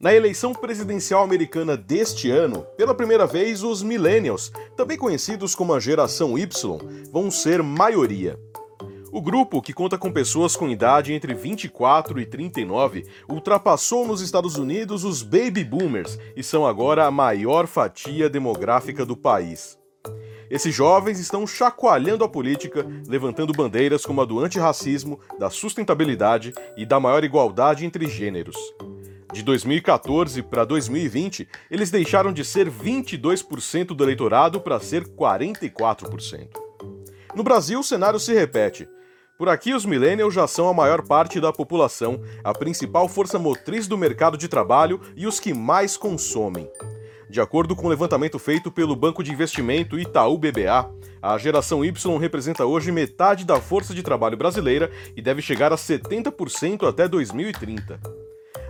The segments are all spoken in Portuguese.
Na eleição presidencial americana deste ano, pela primeira vez, os Millennials, também conhecidos como a geração Y, vão ser maioria. O grupo, que conta com pessoas com idade entre 24 e 39, ultrapassou nos Estados Unidos os baby boomers e são agora a maior fatia demográfica do país. Esses jovens estão chacoalhando a política, levantando bandeiras como a do antirracismo, da sustentabilidade e da maior igualdade entre gêneros. De 2014 para 2020, eles deixaram de ser 22% do eleitorado para ser 44%. No Brasil, o cenário se repete. Por aqui, os millennials já são a maior parte da população, a principal força motriz do mercado de trabalho e os que mais consomem. De acordo com o um levantamento feito pelo banco de investimento Itaú BBA, a geração Y representa hoje metade da força de trabalho brasileira e deve chegar a 70% até 2030.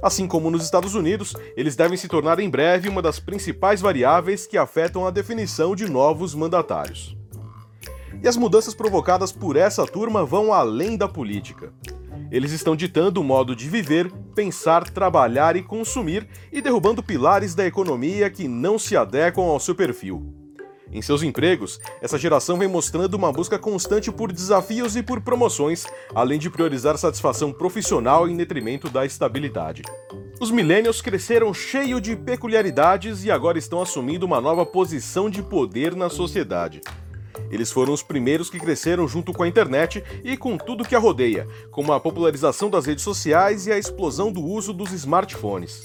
Assim como nos Estados Unidos, eles devem se tornar em breve uma das principais variáveis que afetam a definição de novos mandatários. E as mudanças provocadas por essa turma vão além da política. Eles estão ditando o modo de viver, pensar, trabalhar e consumir e derrubando pilares da economia que não se adequam ao seu perfil. Em seus empregos, essa geração vem mostrando uma busca constante por desafios e por promoções, além de priorizar satisfação profissional em detrimento da estabilidade. Os millennials cresceram cheio de peculiaridades e agora estão assumindo uma nova posição de poder na sociedade. Eles foram os primeiros que cresceram junto com a internet e com tudo que a rodeia, como a popularização das redes sociais e a explosão do uso dos smartphones.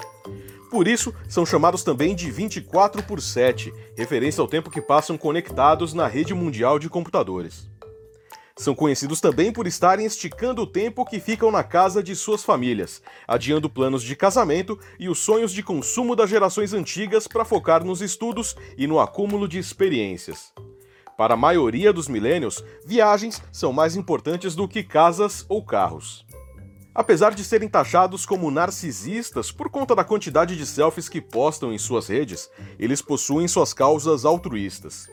Por isso, são chamados também de 24 por 7, referência ao tempo que passam conectados na rede mundial de computadores. São conhecidos também por estarem esticando o tempo que ficam na casa de suas famílias, adiando planos de casamento e os sonhos de consumo das gerações antigas para focar nos estudos e no acúmulo de experiências. Para a maioria dos milênios, viagens são mais importantes do que casas ou carros. Apesar de serem taxados como narcisistas por conta da quantidade de selfies que postam em suas redes, eles possuem suas causas altruístas.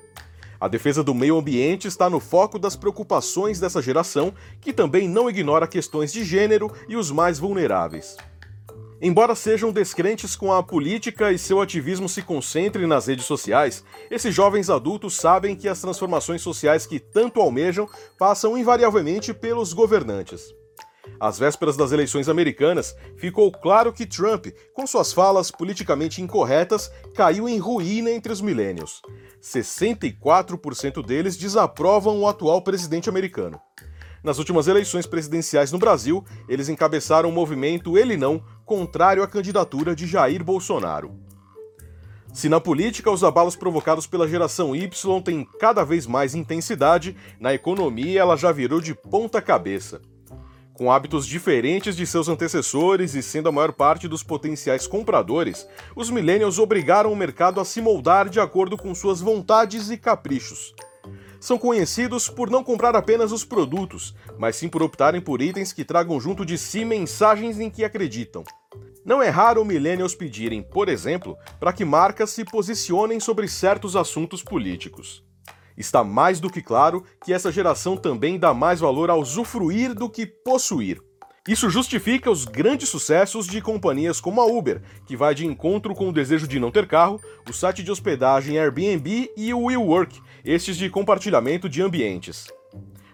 A defesa do meio ambiente está no foco das preocupações dessa geração, que também não ignora questões de gênero e os mais vulneráveis. Embora sejam descrentes com a política e seu ativismo se concentre nas redes sociais, esses jovens adultos sabem que as transformações sociais que tanto almejam passam invariavelmente pelos governantes. Às vésperas das eleições americanas, ficou claro que Trump, com suas falas politicamente incorretas, caiu em ruína entre os milênios. 64% deles desaprovam o atual presidente americano. Nas últimas eleições presidenciais no Brasil, eles encabeçaram o movimento Ele Não, contrário à candidatura de Jair Bolsonaro. Se na política os abalos provocados pela geração Y têm cada vez mais intensidade, na economia ela já virou de ponta cabeça. Com hábitos diferentes de seus antecessores e sendo a maior parte dos potenciais compradores, os millennials obrigaram o mercado a se moldar de acordo com suas vontades e caprichos são conhecidos por não comprar apenas os produtos, mas sim por optarem por itens que tragam junto de si mensagens em que acreditam. Não é raro millennials pedirem, por exemplo, para que marcas se posicionem sobre certos assuntos políticos. Está mais do que claro que essa geração também dá mais valor a usufruir do que possuir. Isso justifica os grandes sucessos de companhias como a Uber, que vai de encontro com o desejo de não ter carro, o site de hospedagem Airbnb e o WeWork, estes de compartilhamento de ambientes.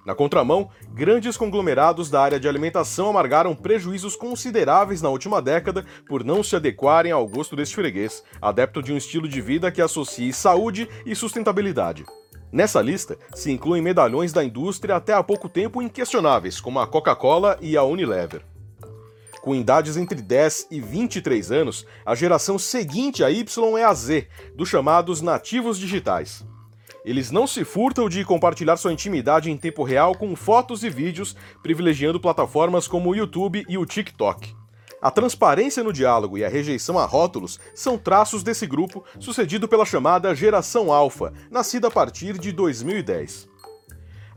Na contramão, grandes conglomerados da área de alimentação amargaram prejuízos consideráveis na última década por não se adequarem ao gosto deste freguês, adepto de um estilo de vida que associe saúde e sustentabilidade. Nessa lista se incluem medalhões da indústria até há pouco tempo inquestionáveis, como a Coca-Cola e a Unilever. Com idades entre 10 e 23 anos, a geração seguinte a Y é a Z, dos chamados nativos digitais. Eles não se furtam de compartilhar sua intimidade em tempo real com fotos e vídeos, privilegiando plataformas como o YouTube e o TikTok. A transparência no diálogo e a rejeição a rótulos são traços desse grupo, sucedido pela chamada Geração Alpha, nascida a partir de 2010.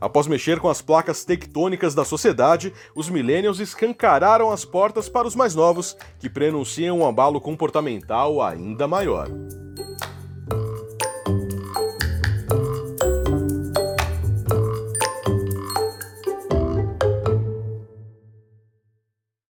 Após mexer com as placas tectônicas da sociedade, os millennials escancararam as portas para os mais novos, que prenunciam um abalo comportamental ainda maior.